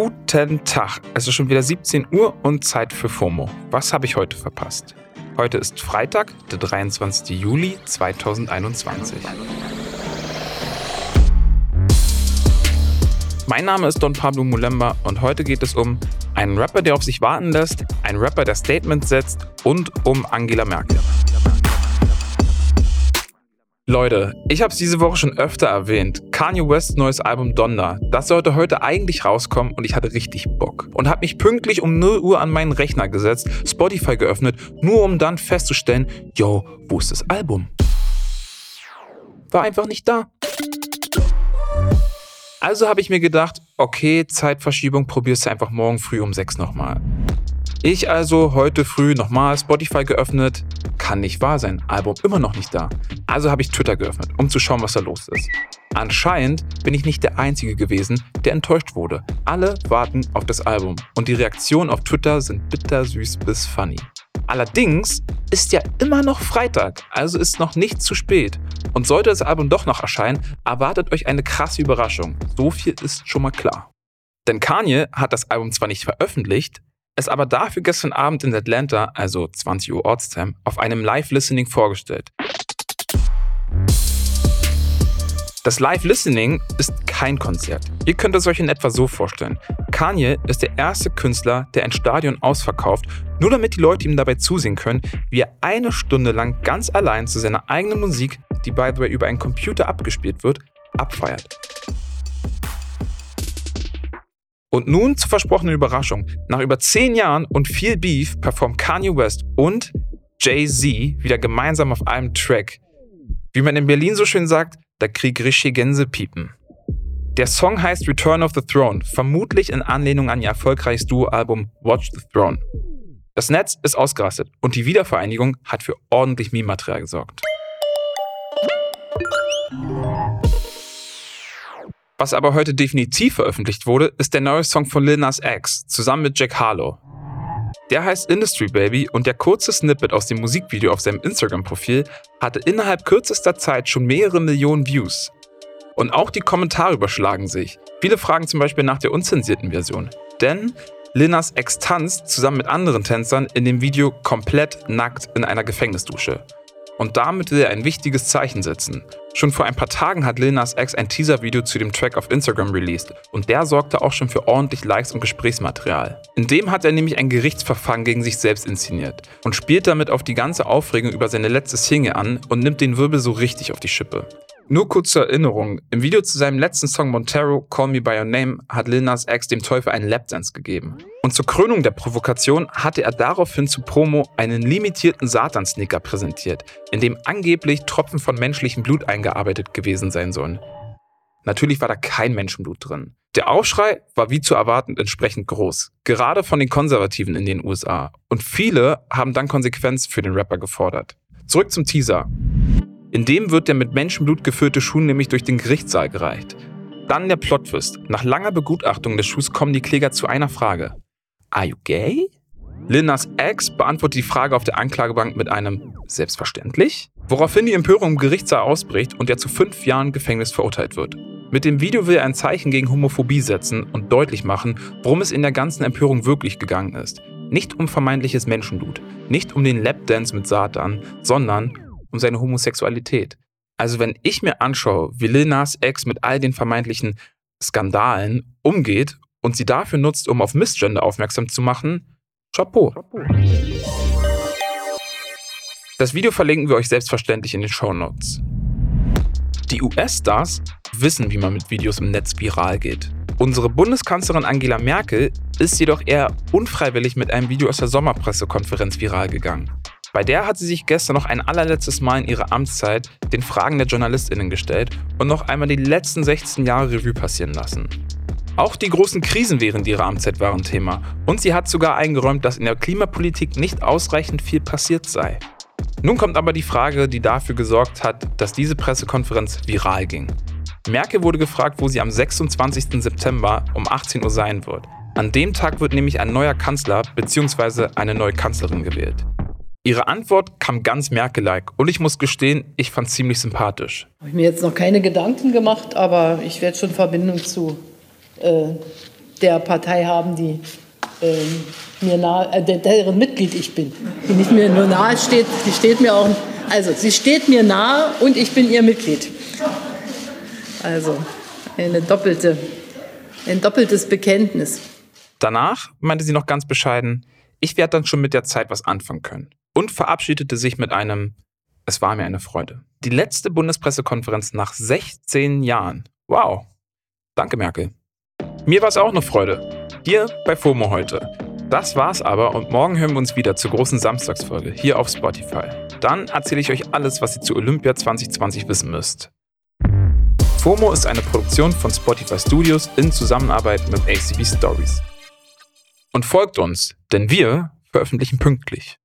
Guten Tag. Es ist schon wieder 17 Uhr und Zeit für FOMO. Was habe ich heute verpasst? Heute ist Freitag, der 23. Juli 2021. Mein Name ist Don Pablo Mulemba und heute geht es um einen Rapper, der auf sich warten lässt, einen Rapper, der Statements setzt und um Angela Merkel. Leute, ich habe es diese Woche schon öfter erwähnt. Kanye Wests neues Album Donda. Das sollte heute eigentlich rauskommen und ich hatte richtig Bock. Und habe mich pünktlich um 0 Uhr an meinen Rechner gesetzt, Spotify geöffnet, nur um dann festzustellen, yo, wo ist das Album? War einfach nicht da. Also habe ich mir gedacht, okay, Zeitverschiebung, probierst du einfach morgen früh um 6 nochmal. Ich also heute früh nochmal Spotify geöffnet, kann nicht wahr sein. Album immer noch nicht da. Also habe ich Twitter geöffnet, um zu schauen, was da los ist. Anscheinend bin ich nicht der Einzige gewesen, der enttäuscht wurde. Alle warten auf das Album und die Reaktionen auf Twitter sind bittersüß bis funny. Allerdings ist ja immer noch Freitag, also ist noch nicht zu spät. Und sollte das Album doch noch erscheinen, erwartet euch eine krasse Überraschung. So viel ist schon mal klar. Denn Kanye hat das Album zwar nicht veröffentlicht, es aber dafür gestern Abend in Atlanta, also 20 Uhr Ortstime, auf einem Live-Listening vorgestellt. Das Live-Listening ist kein Konzert. Ihr könnt es euch in etwa so vorstellen. Kanye ist der erste Künstler, der ein Stadion ausverkauft, nur damit die Leute ihm dabei zusehen können, wie er eine Stunde lang ganz allein zu seiner eigenen Musik, die by the way über einen Computer abgespielt wird, abfeiert. Und nun zur versprochenen Überraschung. Nach über 10 Jahren und viel Beef performen Kanye West und Jay-Z wieder gemeinsam auf einem Track. Wie man in Berlin so schön sagt, da krieg richtig Gänsepiepen. Der Song heißt Return of the Throne, vermutlich in Anlehnung an ihr erfolgreiches Duo-Album Watch the Throne. Das Netz ist ausgerastet und die Wiedervereinigung hat für ordentlich Meme-Material gesorgt. Was aber heute definitiv veröffentlicht wurde, ist der neue Song von Lil Nas X zusammen mit Jack Harlow. Der heißt Industry Baby und der kurze Snippet aus dem Musikvideo auf seinem Instagram-Profil hatte innerhalb kürzester Zeit schon mehrere Millionen Views. Und auch die Kommentare überschlagen sich. Viele fragen zum Beispiel nach der unzensierten Version. Denn Linas Ex tanzt zusammen mit anderen Tänzern in dem Video komplett nackt in einer Gefängnisdusche. Und damit will er ein wichtiges Zeichen setzen. Schon vor ein paar Tagen hat Lil Nas X ein Teaser-Video zu dem Track auf Instagram released und der sorgte auch schon für ordentlich Likes und Gesprächsmaterial. In dem hat er nämlich ein Gerichtsverfahren gegen sich selbst inszeniert und spielt damit auf die ganze Aufregung über seine letzte Single an und nimmt den Wirbel so richtig auf die Schippe. Nur kurz zur Erinnerung, im Video zu seinem letzten Song Montero, Call Me By Your Name, hat Lil Nas X dem Teufel einen Lapdance gegeben. Und zur Krönung der Provokation hatte er daraufhin zu Promo einen limitierten Satan-Snicker präsentiert, in dem angeblich Tropfen von menschlichem Blut eingearbeitet gewesen sein sollen. Natürlich war da kein Menschenblut drin. Der Aufschrei war wie zu erwarten entsprechend groß, gerade von den Konservativen in den USA. Und viele haben dann Konsequenz für den Rapper gefordert. Zurück zum Teaser. In dem wird der mit Menschenblut gefüllte Schuh nämlich durch den Gerichtssaal gereicht. Dann der Plotwist. Nach langer Begutachtung des Schuhs kommen die Kläger zu einer Frage. Are you gay? Lindas Ex beantwortet die Frage auf der Anklagebank mit einem Selbstverständlich, woraufhin die Empörung im Gerichtssaal ausbricht und er zu fünf Jahren Gefängnis verurteilt wird. Mit dem Video will er ein Zeichen gegen Homophobie setzen und deutlich machen, worum es in der ganzen Empörung wirklich gegangen ist. Nicht um vermeintliches Menschenblut, nicht um den Lapdance mit Satan, sondern um seine Homosexualität. Also wenn ich mir anschaue, wie Lil Nas Ex mit all den vermeintlichen Skandalen umgeht und sie dafür nutzt, um auf Missgender aufmerksam zu machen, Chapeau. Das Video verlinken wir euch selbstverständlich in den Show Notes. Die US-Stars wissen, wie man mit Videos im Netz viral geht. Unsere Bundeskanzlerin Angela Merkel ist jedoch eher unfreiwillig mit einem Video aus der Sommerpressekonferenz viral gegangen. Bei der hat sie sich gestern noch ein allerletztes Mal in ihrer Amtszeit den Fragen der JournalistInnen gestellt und noch einmal die letzten 16 Jahre Revue passieren lassen. Auch die großen Krisen während ihrer Amtszeit waren Thema und sie hat sogar eingeräumt, dass in der Klimapolitik nicht ausreichend viel passiert sei. Nun kommt aber die Frage, die dafür gesorgt hat, dass diese Pressekonferenz viral ging. Merkel wurde gefragt, wo sie am 26. September um 18 Uhr sein wird. An dem Tag wird nämlich ein neuer Kanzler bzw. eine neue Kanzlerin gewählt. Ihre Antwort kam ganz Merkel-like und ich muss gestehen, ich fand ziemlich sympathisch. Habe ich mir jetzt noch keine Gedanken gemacht, aber ich werde schon Verbindung zu äh, der Partei haben, die ähm, mir nahe, äh, deren Mitglied ich bin. Die nicht mir nur nahe steht, die steht mir auch, also sie steht mir nahe und ich bin ihr Mitglied. Also eine doppelte, ein doppeltes Bekenntnis. Danach meinte sie noch ganz bescheiden, ich werde dann schon mit der Zeit was anfangen können. Und verabschiedete sich mit einem, es war mir eine Freude. Die letzte Bundespressekonferenz nach 16 Jahren. Wow. Danke, Merkel. Mir war es auch eine Freude. Hier bei FOMO heute. Das war's aber und morgen hören wir uns wieder zur großen Samstagsfolge hier auf Spotify. Dann erzähle ich euch alles, was ihr zu Olympia 2020 wissen müsst. FOMO ist eine Produktion von Spotify Studios in Zusammenarbeit mit ACB Stories und folgt uns, denn wir veröffentlichen pünktlich.